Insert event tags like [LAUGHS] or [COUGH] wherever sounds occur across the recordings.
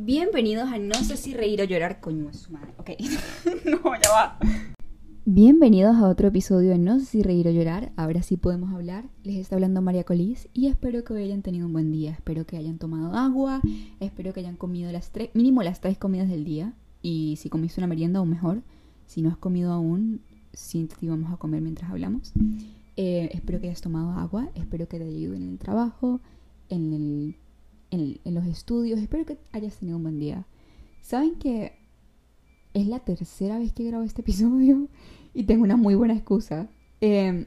Bienvenidos a No sé si reír o llorar, coño es su madre. Ok. [LAUGHS] no, ya va. Bienvenidos a otro episodio de No sé si reír o llorar. Ahora sí podemos hablar. Les está hablando María Colís y espero que hoy hayan tenido un buen día. Espero que hayan tomado agua. Espero que hayan comido las tres, mínimo las tres comidas del día. Y si comiste una merienda, aún mejor. Si no has comido aún, sí te vamos a comer mientras hablamos. Eh, espero que hayas tomado agua. Espero que te ayude en el trabajo, en el en, los estudios. Espero que hayas tenido un buen día. Saben que es la tercera vez que grabo este episodio [LAUGHS] y tengo una muy buena excusa. Em,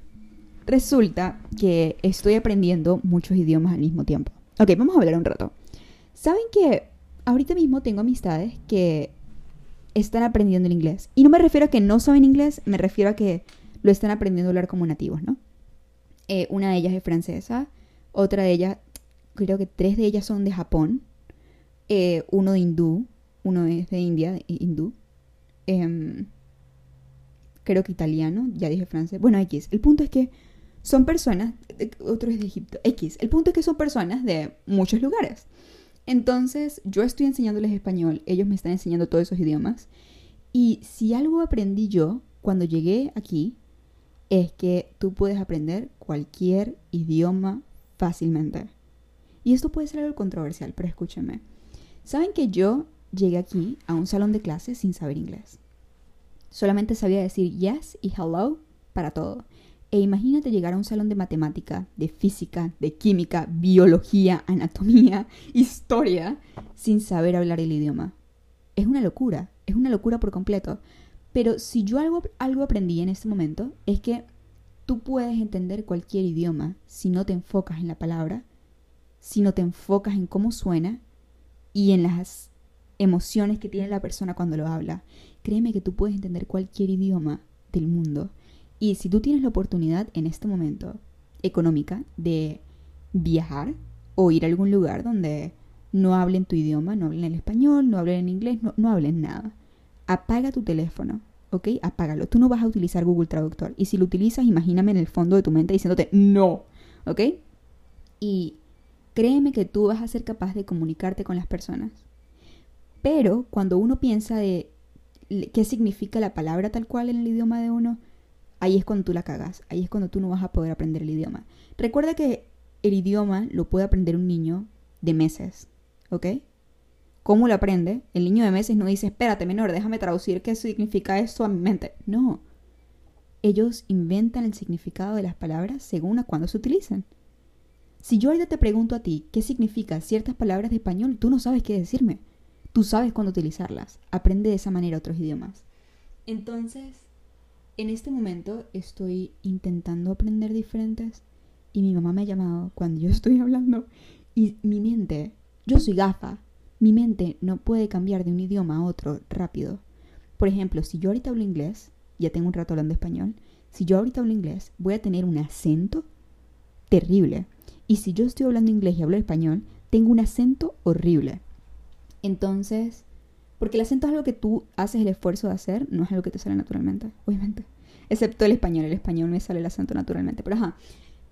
resulta que estoy aprendiendo muchos idiomas al mismo tiempo. Ok, vamos a hablar un rato. Saben que ahorita mismo tengo amistades que están aprendiendo el inglés. Y no me refiero a que no saben inglés, me refiero a que lo están aprendiendo a hablar como nativos, ¿no? Eh, una de ellas es francesa, otra de ellas creo que tres de ellas son de Japón, eh, uno de hindú, uno es de India, hindú, em, creo que italiano, ya dije francés, bueno, X, el punto es que son personas, eh, otro es de Egipto, X, el punto es que son personas de muchos lugares. Entonces, yo estoy enseñándoles español, ellos me están enseñando todos esos idiomas. Y si algo aprendí yo cuando llegué aquí, es que tú puedes aprender cualquier idioma fácilmente. Y esto puede ser algo controversial, pero escúchenme. ¿Saben que yo llegué aquí a un salón de clases sin saber inglés? Solamente sabía decir yes y hello para todo. E imagínate llegar a un salón de matemática, de física, de química, biología, anatomía, [LAUGHS] historia, sin saber hablar el idioma. Es una locura, es una locura por completo. Pero si yo algo, algo aprendí en este momento es que tú puedes entender cualquier idioma si no te enfocas en la palabra sino te enfocas en cómo suena y en las emociones que tiene la persona cuando lo habla. Créeme que tú puedes entender cualquier idioma del mundo. Y si tú tienes la oportunidad en este momento económica de viajar o ir a algún lugar donde no hablen tu idioma, no hablen el español, no hablen en inglés, no, no hablen nada. Apaga tu teléfono, ¿ok? Apágalo. Tú no vas a utilizar Google Traductor. Y si lo utilizas, imagíname en el fondo de tu mente diciéndote no, ¿ok? Y créeme que tú vas a ser capaz de comunicarte con las personas. Pero cuando uno piensa de qué significa la palabra tal cual en el idioma de uno, ahí es cuando tú la cagas, ahí es cuando tú no vas a poder aprender el idioma. Recuerda que el idioma lo puede aprender un niño de meses, ¿ok? ¿Cómo lo aprende? El niño de meses no dice, espérate menor, déjame traducir qué significa esto a mi mente. No. Ellos inventan el significado de las palabras según a cuándo se utilizan. Si yo ahorita te pregunto a ti qué significan ciertas palabras de español, tú no sabes qué decirme. Tú sabes cuándo utilizarlas. Aprende de esa manera otros idiomas. Entonces, en este momento estoy intentando aprender diferentes y mi mamá me ha llamado cuando yo [LAUGHS] estoy hablando y mi mente, yo soy gafa, mi mente no puede cambiar de un idioma a otro rápido. Por ejemplo, si yo ahorita hablo inglés, ya tengo un rato hablando español, si yo ahorita hablo inglés, voy a tener un acento terrible. Y si yo estoy hablando inglés y hablo español, tengo un acento horrible. Entonces, porque el acento es algo que tú haces el esfuerzo de hacer, no es algo que te sale naturalmente, obviamente. Excepto el español, el español me sale el acento naturalmente. Pero ajá.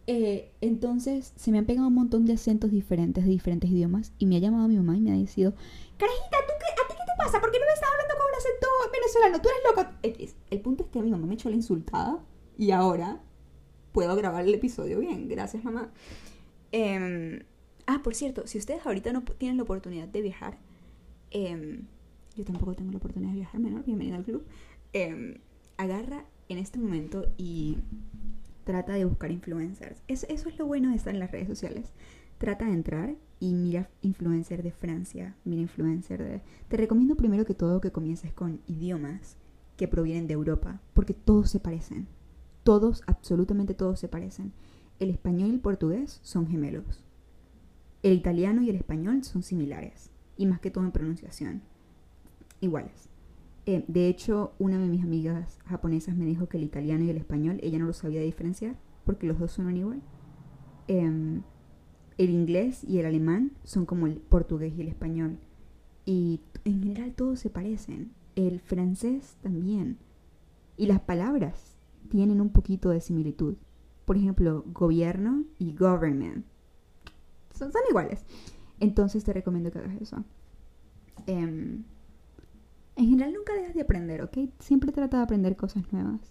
Eh, entonces, se me han pegado un montón de acentos diferentes, de diferentes idiomas, y me ha llamado mi mamá y me ha dicho, Carajita, ¿tú qué, ¿a ti qué te pasa? ¿Por qué no me estás hablando con un acento venezolano? Tú eres loca. El punto es que mi mamá me echó la insultada y ahora puedo grabar el episodio bien. Gracias, mamá. Em, ah, por cierto, si ustedes ahorita no tienen la oportunidad de viajar, em, yo tampoco tengo la oportunidad de viajar, menor, bienvenido al club. Em, agarra en este momento y trata de buscar influencers. eso es lo bueno de estar en las redes sociales. Trata de entrar y mira influencer de Francia, mira influencer de... Te recomiendo primero que todo que comiences con idiomas que provienen de Europa, porque todos se parecen. Todos, absolutamente todos se parecen. El español y el portugués son gemelos. El italiano y el español son similares, y más que todo en pronunciación, iguales. Eh, de hecho, una de mis amigas japonesas me dijo que el italiano y el español ella no lo sabía diferenciar, porque los dos son igual. Em, el inglés y el alemán son como el portugués y el español. Y en general todos se parecen. El francés también. Y las palabras tienen un poquito de similitud por ejemplo, gobierno y government. Son, iguales. Entonces te recomiendo que hagas eso. Em, en general nunca dejas de aprender, ¿ok? Siempre trata de aprender cosas nuevas.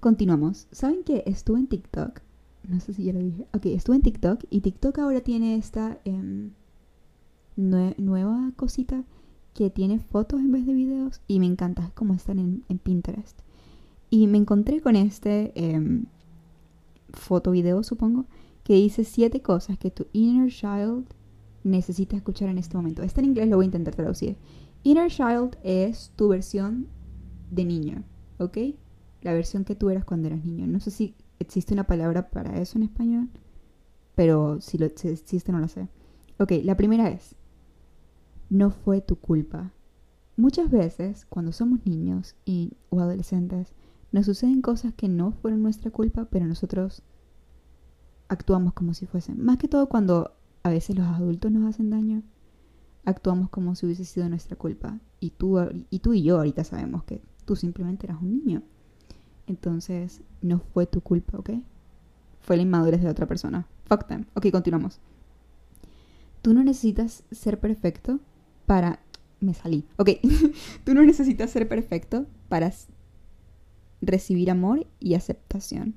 Continuamos. ¿Saben que estuve en TikTok? No sé si ya lo dije. Ok, estuve en TikTok y TikTok ahora tiene esta em, nueva cosita que tiene fotos en vez de videos y me encanta, es como están en, Pinterest. Y me encontré con este eh, foto video, supongo, que dice siete cosas que tu inner child necesita escuchar en este momento. Está en inglés, lo voy a intentar traducir. Inner child es tu versión de niño, ¿ok? La versión que tú eras cuando eras niño. No sé si existe una palabra para eso en español, pero si lo si existe no lo sé. Ok, la primera es, no fue tu culpa. Muchas veces, cuando somos niños y, o adolescentes, nos suceden cosas que no fueron nuestra culpa, pero nosotros actuamos como si fuesen. Más que todo cuando a veces los adultos nos hacen daño, actuamos como si hubiese sido nuestra culpa. Y tú y, tú y yo ahorita sabemos que tú simplemente eras un niño. Entonces, no fue tu culpa, ¿ok? Fue la inmadurez de otra persona. Fuck them. Ok, continuamos. Tú no necesitas ser perfecto para... Me salí. Ok, [LAUGHS] tú no necesitas ser perfecto para recibir amor y aceptación.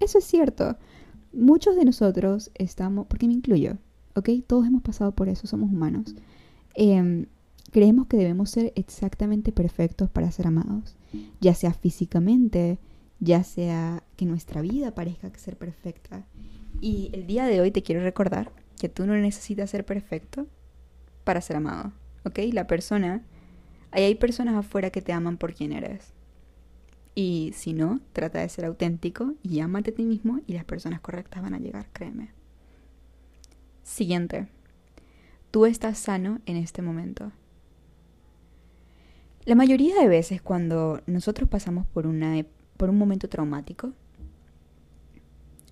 Eso es cierto. Muchos de nosotros estamos, porque me incluyo, ¿ok? Todos hemos pasado por eso, somos humanos. Em, creemos que debemos ser exactamente perfectos para ser amados, ya sea físicamente, ya sea que nuestra vida parezca ser perfecta. Y el día de hoy te quiero recordar que tú no necesitas ser perfecto para ser amado, ¿ok? La persona, ahí hay personas afuera que te aman por quien eres. Y si no, trata de ser auténtico y ámate a ti mismo y las personas correctas van a llegar, créeme. Siguiente. Tú estás sano en este momento. La mayoría de veces cuando nosotros pasamos por, una, por un momento traumático,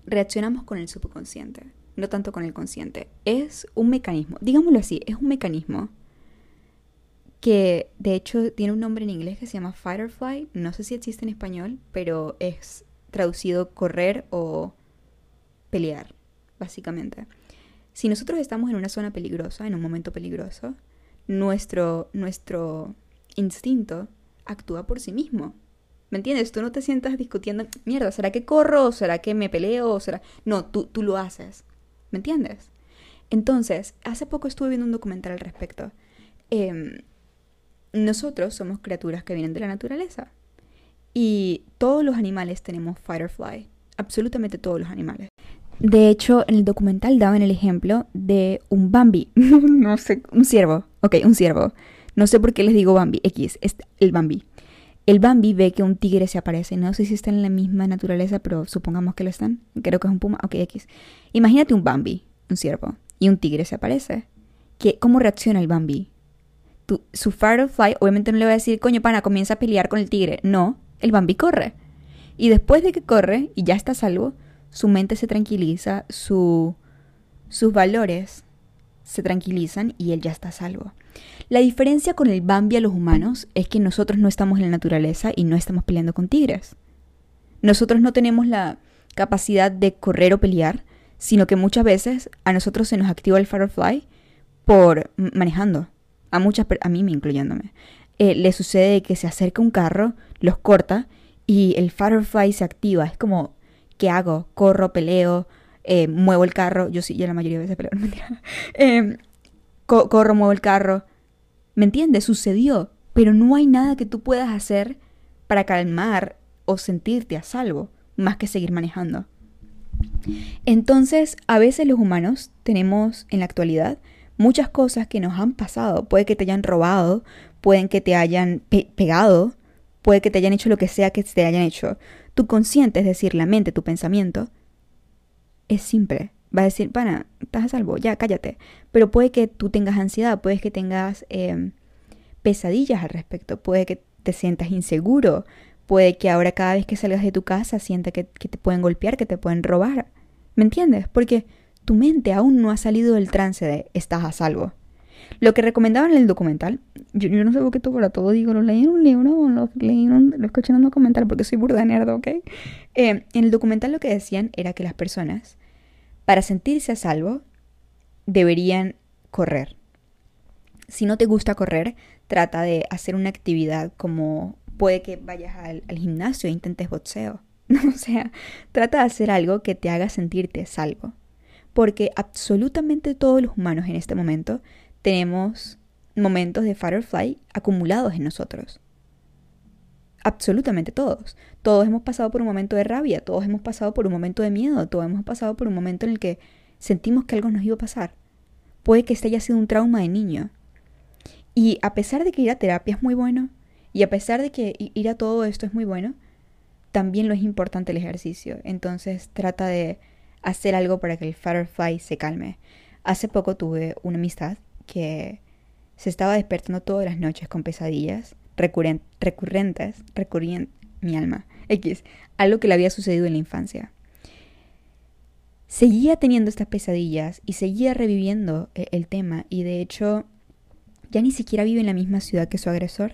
reaccionamos con el subconsciente no tanto con el consciente. Es un mecanismo, digámoslo así, es un mecanismo que de hecho tiene un nombre en inglés que se llama flight. No sé si existe en español, pero es traducido correr o pelear, básicamente. Si nosotros estamos en una zona peligrosa, en un momento peligroso, nuestro, nuestro instinto actúa por sí mismo. ¿Me entiendes? Tú no te sientas discutiendo, mierda, ¿será que corro? ¿Será que me peleo? ¿Será? No, tú, tú lo haces. ¿Me entiendes? Entonces, hace poco estuve viendo un documental al respecto. Em, nosotros somos criaturas que vienen de la naturaleza. Y todos los animales tenemos fight or fly. Absolutamente todos los animales. De hecho, en el documental daban el ejemplo de un Bambi. [LAUGHS] no sé, un ciervo. Ok, un ciervo. No sé por qué les digo Bambi. X, es el Bambi. El Bambi ve que un tigre se aparece. No sé si está en la misma naturaleza, pero supongamos que lo están. Creo que es un puma. Ok, X. Imagínate un Bambi, un ciervo, y un tigre se aparece. ¿Qué, ¿Cómo reacciona el Bambi? Su fight or fly, obviamente no le va a decir, coño, pana, comienza a pelear con el tigre. No, el Bambi corre. Y después de que corre y ya está salvo, su mente se tranquiliza, su, sus valores se tranquilizan y él ya está salvo. La diferencia con el Bambi a los humanos es que nosotros no estamos en la naturaleza y no estamos peleando con tigres. Nosotros no tenemos la capacidad de correr o pelear, sino que muchas veces a nosotros se nos activa el firefly por manejando. A muchas, a mí me incluyéndome. Eh, le sucede que se acerca un carro, los corta y el firefly se activa. Es como, ¿qué hago? Corro, peleo, eh, muevo el carro. Yo sí, yo la mayoría de veces peleo, [LAUGHS] no. Eh, corro, muevo el carro. ¿Me entiendes? Sucedió. Pero no hay nada que tú puedas hacer para calmar o sentirte a salvo, más que seguir manejando. Entonces, a veces los humanos tenemos en la actualidad muchas cosas que nos han pasado. Puede que te hayan robado, pueden que te hayan pegado, puede que te hayan hecho lo que sea que te hayan hecho. Tu consciente, es decir, la mente, tu pensamiento, es simple va a decir, pana, estás a salvo, ya cállate. Pero puede que tú tengas ansiedad, puede que tengas em, pesadillas al respecto, puede que te sientas inseguro, puede que ahora cada vez que salgas de tu casa sienta que, te pueden golpear, que te pueden robar. ¿Me entiendes? Porque tu mente aún no ha salido del trance de estás a salvo. Lo que recomendaban en el documental, yo, no sé por qué todo para todo digo, lo leí en un libro, lo leí lo escuché en un documental porque soy burda nerd, ¿ok? Eh, en el documental lo que decían era que las personas para sentirse a salvo, deberían correr. Si no te gusta correr, trata de hacer una actividad como puede que vayas al, gimnasio e intentes boxeo. [LAUGHS] o sea, trata de hacer algo que te haga sentirte salvo. Porque absolutamente todos los humanos en este momento tenemos momentos de Firefly acumulados en nosotros. Absolutamente todos. Todos hemos pasado por un momento de rabia, todos hemos pasado por un momento de miedo, todos hemos pasado por un momento en el que sentimos que algo nos iba a pasar. Puede que este haya sido un trauma de niño. Y a pesar de que ir a terapia es muy bueno, y a pesar de que ir a todo esto es muy bueno, también lo es importante el ejercicio. Entonces trata de hacer algo para que el Firefly se calme. Hace poco tuve una amistad que se estaba despertando todas las noches con pesadillas recurrentes, recurrentes, mi alma, X, algo que le había sucedido en la infancia. Seguía teniendo estas pesadillas y seguía reviviendo el, el tema y de hecho ya ni siquiera vive en la misma ciudad que su agresor,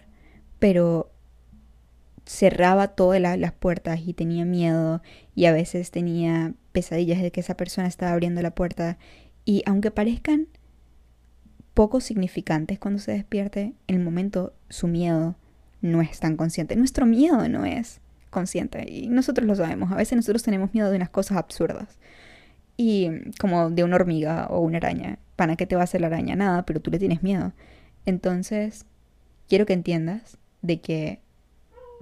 pero cerraba todas las puertas y tenía miedo y a veces tenía pesadillas de que esa persona estaba abriendo la puerta y aunque parezcan poco significantes cuando se despierte, en el momento su miedo no es tan consciente. Nuestro miedo no es consciente y nosotros lo sabemos. A veces nosotros tenemos miedo de unas cosas absurdas y como de una hormiga o una araña. ¿Para qué te va a hacer la araña? Nada, pero tú le tienes miedo. Entonces, quiero que entiendas de que,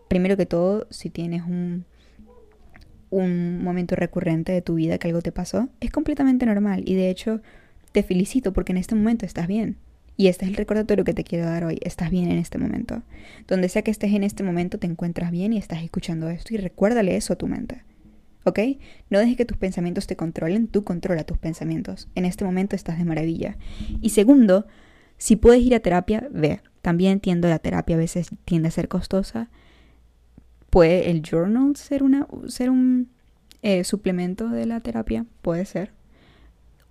primero que todo, si tienes un, un momento recurrente de tu vida que algo te pasó, es completamente normal. Y de hecho, te felicito porque en este momento estás bien. Y este es el recordatorio que te quiero dar hoy. Estás bien en este momento. Donde sea que estés en este momento, te encuentras bien y estás escuchando esto. Y recuérdale eso a tu mente. ¿Ok? No dejes que tus pensamientos te controlen, tú controla tus pensamientos. En este momento estás de maravilla. Y segundo, si puedes ir a terapia, ve. También entiendo la terapia a veces tiende a ser costosa. ¿Puede el journal ser, una, ser un eh, suplemento de la terapia? Puede ser.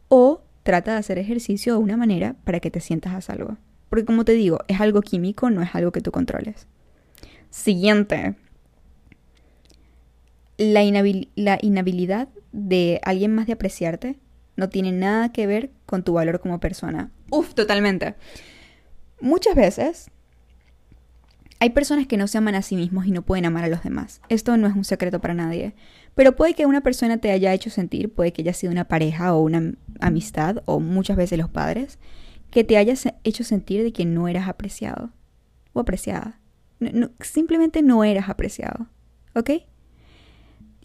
O trata de hacer ejercicio de una manera para que te sientas a salvo. Porque como te digo, es algo químico, no es algo que tú controles. Siguiente. La, la inhabilidad de alguien más de apreciarte no tiene nada que ver con tu valor como persona. Uf, totalmente. Muchas veces hay personas que no se aman a sí mismos y no pueden amar a los demás. Esto no es un secreto para nadie. Pero puede que una persona te haya hecho sentir, puede que haya sido una pareja o una amistad, o muchas veces los padres, que te haya hecho sentir de que no eras apreciado o apreciada. simplemente no eras apreciado. ¿Ok?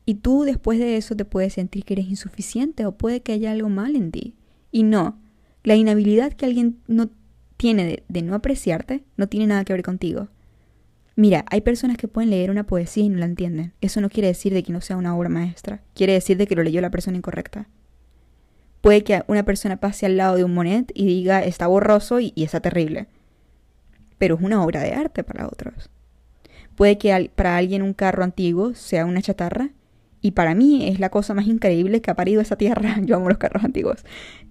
Y tú después de eso te puedes sentir que eres insuficiente o puede que haya algo mal en ti. Y no, la inhabilidad que alguien no tiene de, no apreciarte no tiene nada que ver contigo. Mira, hay personas que pueden leer una poesía y no la entienden. Eso no quiere decir de que no sea una obra maestra. Quiere decir de que lo leyó la persona incorrecta. Puede que una persona pase al lado de un monet y diga está borroso y, está terrible. Pero es una obra de arte para otros. Puede que para alguien un carro antiguo sea una chatarra y para mí es la cosa más increíble que ha parido esa tierra. [LAUGHS] Yo amo los carros antiguos.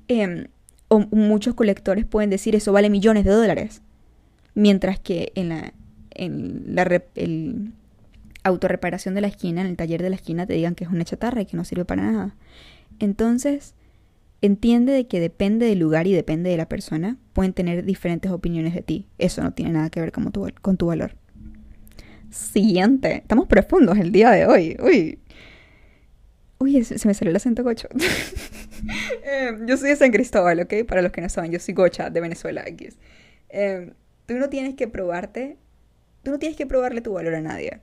Eh, o muchos colectores pueden decir eso vale millones de dólares. Mientras que en la, en la el autorreparación de la esquina, en el taller de la esquina, te digan que es una chatarra y que no sirve para nada. Entonces, entiende de que depende del lugar y depende de la persona, pueden tener diferentes opiniones de ti. Eso no tiene nada que ver con tu, con tu valor. Siguiente. Estamos profundos el día de hoy. Uy. Uy, se me salió el acento gocho. [LAUGHS] Eh, yo soy de San Cristóbal, ¿ok? Para los que no saben, yo soy gocha de Venezuela. Eh, tú no tienes que probarte, tú no tienes que probarle tu valor a nadie.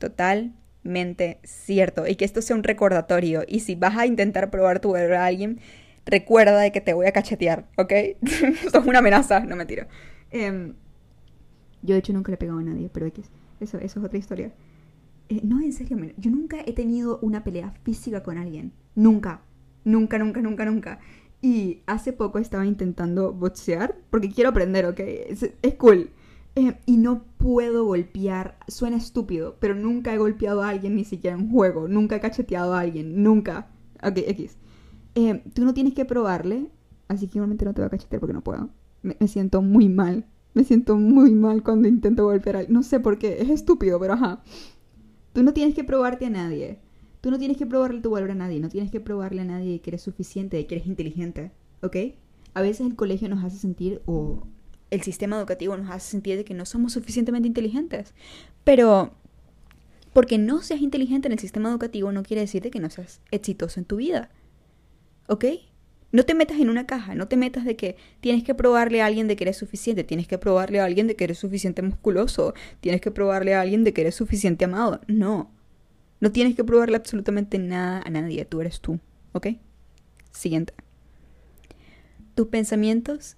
Totalmente cierto. Y que esto sea un recordatorio. Y si vas a intentar probar tu valor a alguien, recuerda de que te voy a cachetear, ¿ok? [LAUGHS] Esto es una amenaza, no me tiro. Em, yo de hecho nunca le he pegado a nadie, pero X. Eso, eso es otra historia. Eh, no, en serio, yo nunca he tenido una pelea física con alguien. Nunca. Nunca, nunca, nunca, nunca. Y hace poco estaba intentando boxear, porque quiero aprender, ¿ok? Es, cool. Eh, y no puedo golpear, suena estúpido, pero nunca he golpeado a alguien ni siquiera en juego, nunca he cacheteado a alguien, nunca. Ok, X. Eh, tú no tienes que probarle, así que igualmente no te voy a cachetear porque no puedo. Me, siento muy mal, me siento muy mal cuando intento golpear a alguien. No sé por qué, es estúpido, pero ajá. Tú no tienes que probarte a nadie. Tú no tienes que probarle tu valor a nadie. No tienes que probarle a nadie que eres suficiente, que eres inteligente. ¿Ok? A veces el colegio nos hace sentir, o el sistema educativo nos hace sentir de que no somos suficientemente inteligentes. Pero porque no seas inteligente en el sistema educativo no quiere decir de que no seas exitoso en tu vida. ¿Ok? No te metas en una caja, no te metas de que tienes que probarle a alguien de que eres suficiente, tienes que probarle a alguien de que eres suficiente musculoso, tienes que probarle a alguien de que eres suficiente amado. No, no tienes que probarle absolutamente nada a nadie, tú eres tú, ¿ok? Siguiente. Tus pensamientos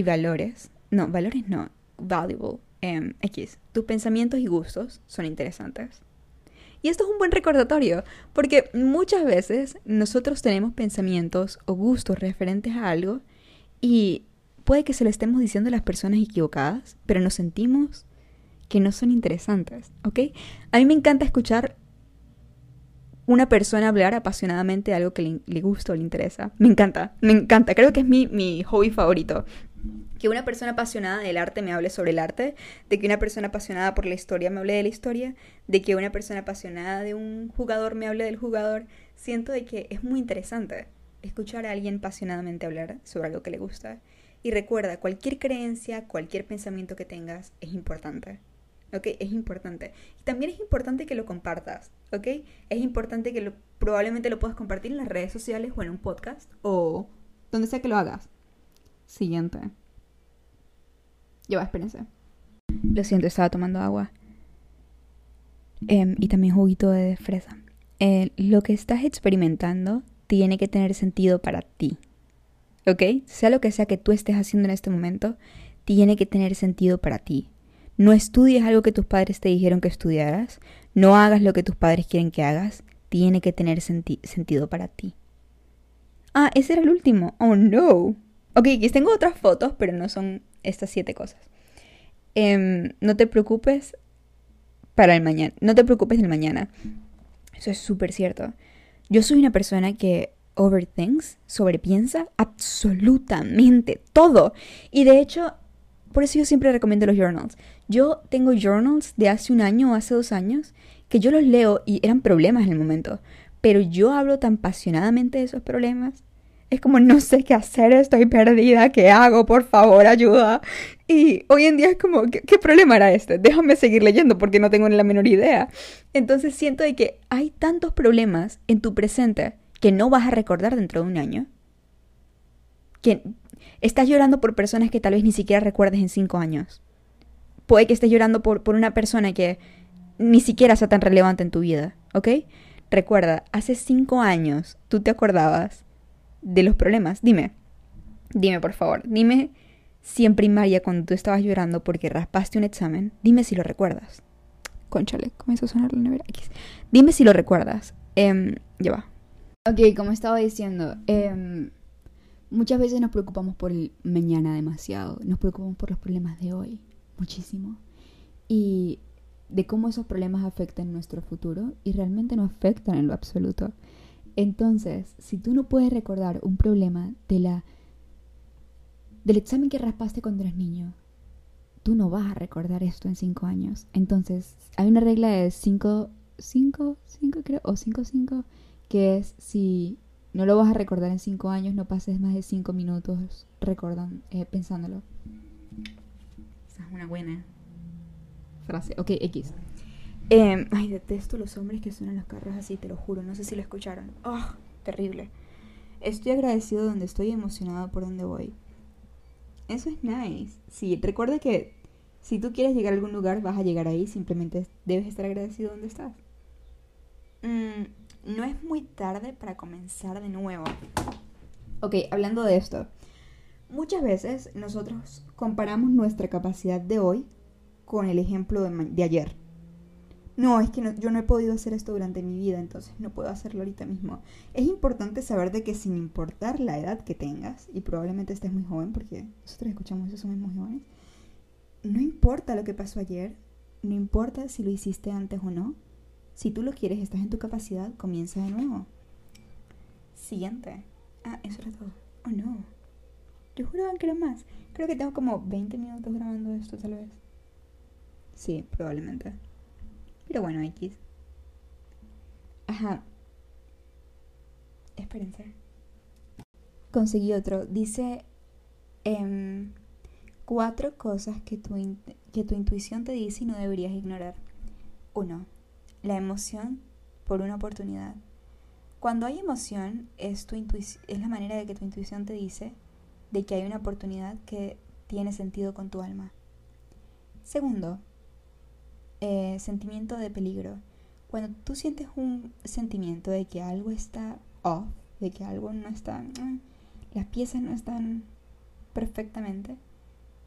y valores, no, valores no, valuable, em, X, tus pensamientos y gustos son interesantes. Y esto es un buen recordatorio, porque muchas veces nosotros tenemos pensamientos o gustos referentes a algo y puede que se lo estemos diciendo a las personas equivocadas, pero nos sentimos que no son interesantes, ¿ok? A mí me encanta escuchar una persona hablar apasionadamente de algo que le, gusta o le interesa. Me encanta, me encanta. Creo que es mi, mi hobby favorito que una persona apasionada del arte me hable sobre el arte, de que una persona apasionada por la historia me hable de la historia, de que una persona apasionada de un jugador me hable del jugador, siento de que es muy interesante escuchar a alguien apasionadamente hablar sobre algo que le gusta. Y recuerda, cualquier creencia, cualquier pensamiento que tengas es importante. ¿Ok? Es importante. Y también es importante que lo compartas. ¿Ok? Es importante que probablemente lo puedas compartir en las redes sociales o en un podcast o donde sea que lo hagas. Siguiente. Ya espérense. Lo siento, estaba tomando agua. Em, y también juguito de fresa. Eh, lo que estás experimentando tiene que tener sentido para ti. ¿Ok? Sea lo que sea que tú estés haciendo en este momento, tiene que tener sentido para ti. No estudies algo que tus padres te dijeron que estudiaras. No hagas lo que tus padres quieren que hagas. Tiene que tener sentido para ti. Ah, ese era el último. Oh no. Ok, aquí tengo otras fotos, pero no son estas siete cosas. Em, no te preocupes para el mañana. No te preocupes del mañana. Eso es súper cierto. Yo soy una persona que overthinks, sobrepiensa absolutamente todo. Y de hecho, por eso yo siempre recomiendo los journals. Yo tengo journals de hace un año o hace dos años que yo los leo y eran problemas en el momento. Pero yo hablo tan apasionadamente de esos problemas es como no sé qué hacer, estoy perdida, ¿qué hago? Por favor, ayuda. Y hoy en día es como, ¿qué, problema era este? Déjame seguir leyendo porque no tengo ni la menor idea. Entonces siento de que hay tantos problemas en tu presente que no vas a recordar dentro de un año. Que estás llorando por personas que tal vez ni siquiera recuerdes en cinco años. Puede que estés llorando por, por una persona que ni siquiera sea tan relevante en tu vida, ¿ok? Recuerda, hace cinco años tú te acordabas de los problemas. Dime, dime por favor, dime si en primaria cuando tú estabas llorando porque raspaste un examen, dime si lo recuerdas. Conchale, comenzó a sonar la nevera X. Dime si lo recuerdas. Eh, ya va. Ok, como estaba diciendo, em, muchas veces nos preocupamos por el mañana demasiado. Nos preocupamos por los problemas de hoy, muchísimo. Y de cómo esos problemas afectan nuestro futuro y realmente no afectan en lo absoluto. Entonces, si tú no puedes recordar un problema de la del examen que raspaste cuando eras niño, tú no vas a recordar esto en cinco años. Entonces, hay una regla de cinco, cinco, cinco creo, o cinco, cinco, que es si no lo vas a recordar en cinco años, no pases más de cinco minutos recordan, eh, pensándolo. Esa es una buena frase. Ok, X. Eh, ay, detesto los hombres que suenan los carros así, te lo juro. No sé si lo escucharon. Oh, terrible. Estoy agradecido donde estoy emocionado por donde voy. Eso es nice. Sí, recuerda que si tú quieres llegar a algún lugar, vas a llegar ahí. Simplemente debes estar agradecido donde estás. Mm, no es muy tarde para comenzar de nuevo. Ok, hablando de esto. Muchas veces nosotros comparamos nuestra capacidad de hoy con el ejemplo de, de ayer no, es que yo no he podido hacer esto durante mi vida, entonces no puedo hacerlo ahorita mismo. Es importante saber de que sin importar la edad que tengas, y probablemente estés muy joven, porque nosotros escuchamos eso, somos muy jóvenes, no importa lo que pasó ayer, no importa si lo hiciste antes o no, si tú lo quieres, estás en tu capacidad, comienza de nuevo. Siguiente. Ah, eso era todo. Oh no. Yo juraba que era más. Creo que tengo como 20 minutos grabando esto, tal vez. Sí, probablemente. Pero bueno, X. Ajá. Espérense. Conseguí otro. Dice... Em, Cuatro cosas que tu, que tu intuición te dice y no deberías ignorar. Uno, la emoción por una oportunidad. Cuando hay emoción, es, tu es la manera de que tu intuición te dice de que hay una oportunidad que tiene sentido con tu alma. Segundo, eh, sentimiento de peligro. Cuando tú sientes un sentimiento de que algo está off, de que algo no está, mm, las piezas no están perfectamente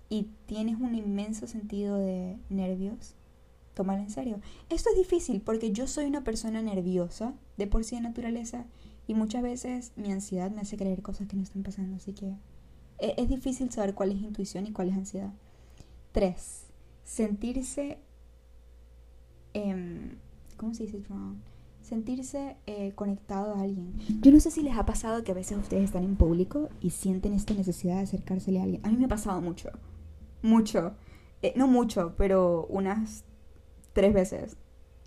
y tienes un inmenso sentido de nervios, tómalo en serio. Esto es difícil porque yo soy una persona nerviosa de por sí de naturaleza y muchas veces mi ansiedad me hace creer cosas que no están pasando, así que e, es, difícil saber cuál es intuición y cuál es ansiedad. Tres, sentirse, eh, ¿cómo se dice? Sentirse eh, conectado a alguien. Yo no sé si les ha pasado que a veces ustedes están en público y sienten esta necesidad de acercársele a alguien. A mí me ha pasado mucho, mucho. Eh, no mucho, pero unas tres veces,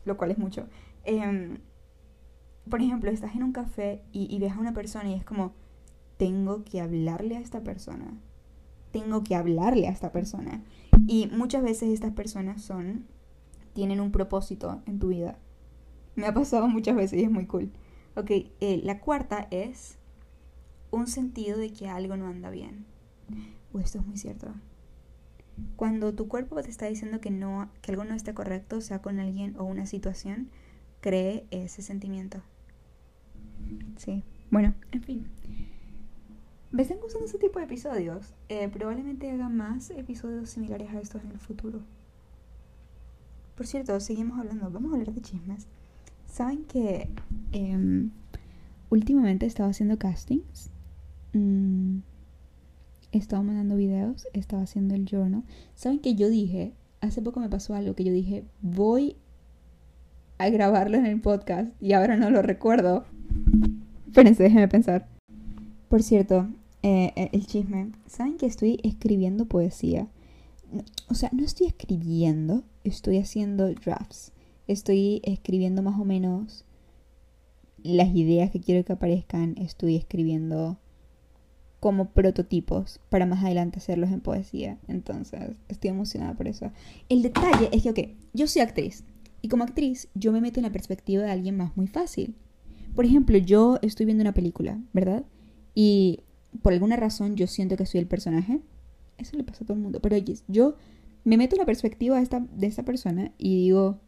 lo cual es mucho. Em, por ejemplo, estás en un café y, y ves a una persona y es como, tengo que hablarle a esta persona. Tengo que hablarle a esta persona. Y muchas veces estas personas son, tienen un propósito en tu vida. Me ha pasado muchas veces y es muy cool. Ok, eh, la cuarta es un sentido de que algo no anda bien. Esto es muy cierto. Cuando tu cuerpo te está diciendo que no, que algo no está correcto, sea con alguien o una situación, cree ese sentimiento. Sí. Bueno, en fin. ¿Me están gustando ese tipo de episodios? Eh, probablemente haga más episodios similares a estos en el futuro. Por cierto, seguimos hablando. Vamos a hablar de chismes. ¿Saben que em, últimamente he haciendo castings? Mm, mandando videos, he haciendo el journal. ¿Saben que yo dije? Hace poco me pasó algo que yo dije, voy a grabarlo en el podcast y ahora no lo recuerdo. Espérense, déjenme pensar. Por cierto, eh, eh, el chisme. ¿Saben que estoy escribiendo poesía? O sea, no estoy escribiendo, estoy haciendo drafts. Estoy escribiendo más o menos las ideas que quiero que aparezcan. Estoy escribiendo como prototipos para más adelante hacerlos en poesía. Entonces, estoy emocionada por eso. El detalle es que, ok, yo soy actriz. Y como actriz, yo me meto en la perspectiva de alguien más muy fácil. Por ejemplo, yo estoy viendo una película, ¿verdad? Y por alguna razón yo siento que soy el personaje. Eso le pasa a todo el mundo. Pero yo me meto en la perspectiva de esta persona y digo,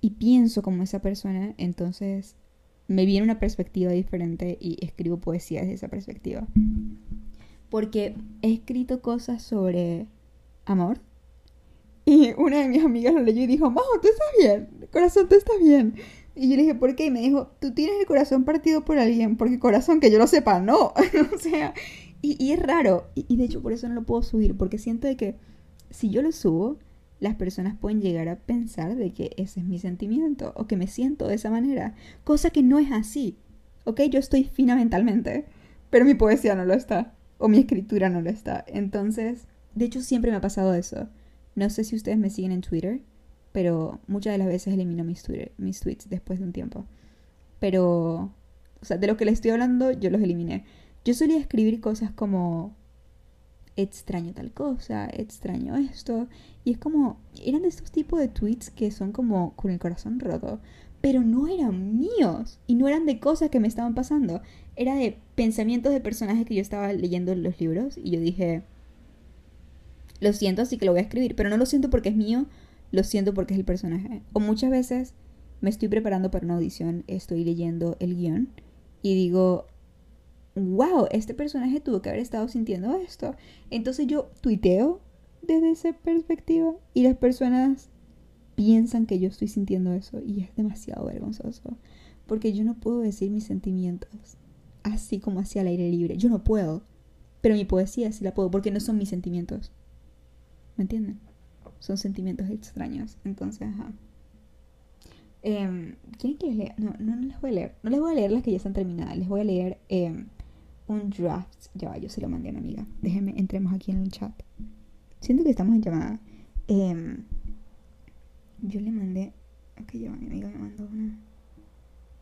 y pienso como esa persona, entonces me viene una perspectiva diferente y escribo poesía desde esa perspectiva. Porque he escrito cosas sobre amor. Y una de mis amigas lo leyó y dijo, Majo, tú estás bien, corazón, tú estás bien. Y yo le dije, ¿por qué? Y me dijo, tú tienes el corazón partido por alguien, porque corazón, que yo lo sepa, no. [LAUGHS] o sea, y, es raro. Y, de hecho por eso no lo puedo subir, porque siento de que si yo lo subo, las personas pueden llegar a pensar de que ese es mi sentimiento, o que me siento de esa manera. Cosa que no es así. ¿Ok? Yo estoy fina mentalmente, pero mi poesía no lo está, o mi escritura no lo está. Entonces, de hecho siempre me ha pasado eso. No sé si ustedes me siguen en Twitter, pero muchas de las veces elimino mis, mis tweets después de un tiempo. Pero, o sea, de lo que les estoy hablando, yo los eliminé. Yo solía escribir cosas como extraño tal cosa, extraño esto, y es como, eran de estos tipos de tweets que son como con el corazón roto, pero no eran míos y no eran de cosas que me estaban pasando, era de pensamientos de personajes que yo estaba leyendo en los libros y yo dije, lo siento, así que lo voy a escribir, pero no lo siento porque es mío, lo siento porque es el personaje. O muchas veces me estoy preparando para una audición, estoy leyendo el guion y digo, wow, este personaje tuvo que haber estado sintiendo esto. Entonces yo tuiteo desde esa perspectiva y las personas piensan que yo estoy sintiendo eso y es demasiado vergonzoso porque yo no puedo decir mis sentimientos así como hacia el aire libre. Yo no puedo, pero mi poesía sí la puedo porque no son mis sentimientos. ¿Me entienden? son sentimientos extraños. Entonces, ajá. Eh, ¿Quieren que les lea? No, no, no les voy a leer. No les voy a leer las que ya están terminadas. Les voy a leer em, un draft. Ya va, yo se lo mandé a mi amiga. Déjenme, entremos aquí en el chat. Siento que estamos en llamada. Em, yo le mandé. Ok, ya va, mi amiga me mandó una.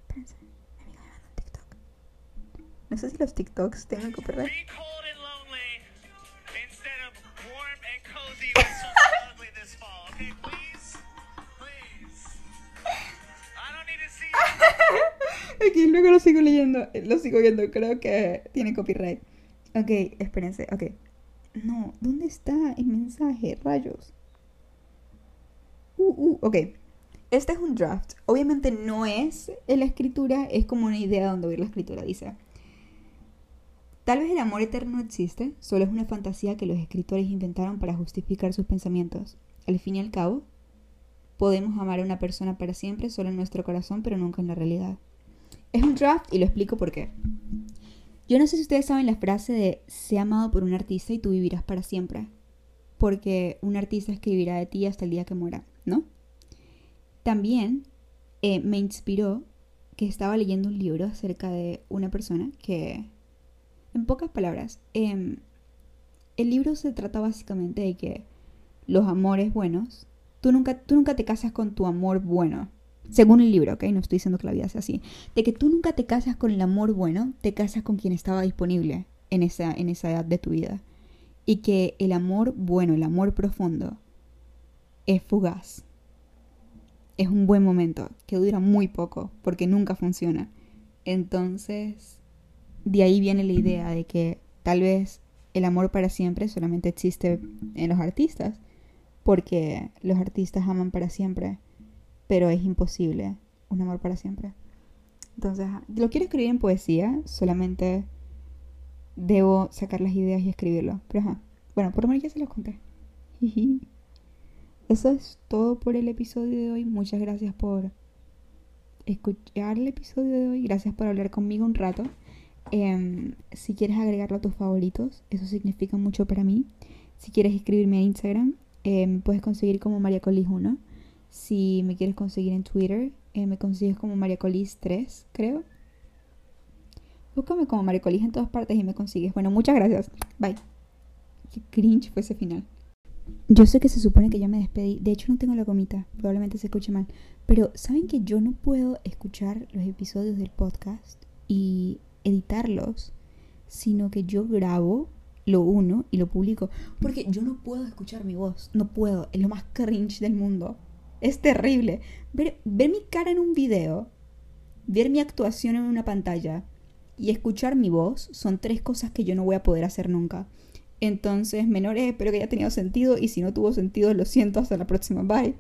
Espérense. Mi amiga me mandó un TikTok. No sé si los TikToks tengan copyright. Lo sigo leyendo, lo sigo viendo, creo que tiene copyright. Ok, espérense, ok. No, ¿dónde está el mensaje? Rayos. Uh, uh, ok. Este es un draft. Obviamente no es la escritura, es como una idea donde ver la escritura. Dice: Tal vez el amor eterno existe, solo es una fantasía que los escritores inventaron para justificar sus pensamientos. Al fin y al cabo, podemos amar a una persona para siempre solo en nuestro corazón, pero nunca en la realidad. Es un draft y lo explico por qué. Yo no sé si ustedes saben la frase de sé amado por un artista y tú vivirás para siempre. Porque un artista escribirá de ti hasta el día que muera, ¿no? También eh, me inspiró que estaba leyendo un libro acerca de una persona que, en pocas palabras, em, el libro se trata básicamente de que los amores buenos, tú nunca, tú nunca te casas con tu amor bueno, según el libro, ¿ok? No estoy diciendo que la vida sea así. De que tú nunca te casas con el amor bueno, te casas con quien estaba disponible en esa, en esa edad de tu vida. Y que el amor bueno, el amor profundo, es fugaz. Es un buen momento, que dura muy poco, porque nunca funciona. Entonces, de ahí viene la idea de que tal vez el amor para siempre solamente existe en los artistas, porque los artistas aman para siempre pero es imposible un amor para siempre. Entonces, lo quiero escribir en poesía, solamente debo sacar las ideas y escribirlo. Pero ajá, bueno, por lo menos ya se los conté. [LAUGHS] Eso es todo por el episodio de hoy. Muchas gracias por escuchar el episodio de hoy. Gracias por hablar conmigo un rato. Em, si quieres agregarlo a tus favoritos, eso significa mucho para mí. Si quieres escribirme a Instagram, me puedes conseguir como María Colis 1. Si me quieres conseguir en Twitter, eh, me consigues como Mariacolis3, creo. Búscame como Mariacolis en todas partes y me consigues. Bueno, muchas gracias. Bye. Qué cringe fue ese final. Yo sé que se supone que ya me despedí. De hecho, no tengo la gomita. Probablemente se escuche mal. Pero, ¿saben que yo no puedo escuchar los episodios del podcast y editarlos? Sino que yo grabo, lo uno y lo publico. Porque yo no puedo escuchar mi voz. No puedo. Es lo más cringe del mundo. Es terrible. Ver, ver, mi cara en un video, ver mi actuación en una pantalla y escuchar mi voz son tres cosas que yo no voy a poder hacer nunca. Entonces, menores, espero que haya tenido sentido y si no tuvo sentido, lo siento. Hasta la próxima. Bye.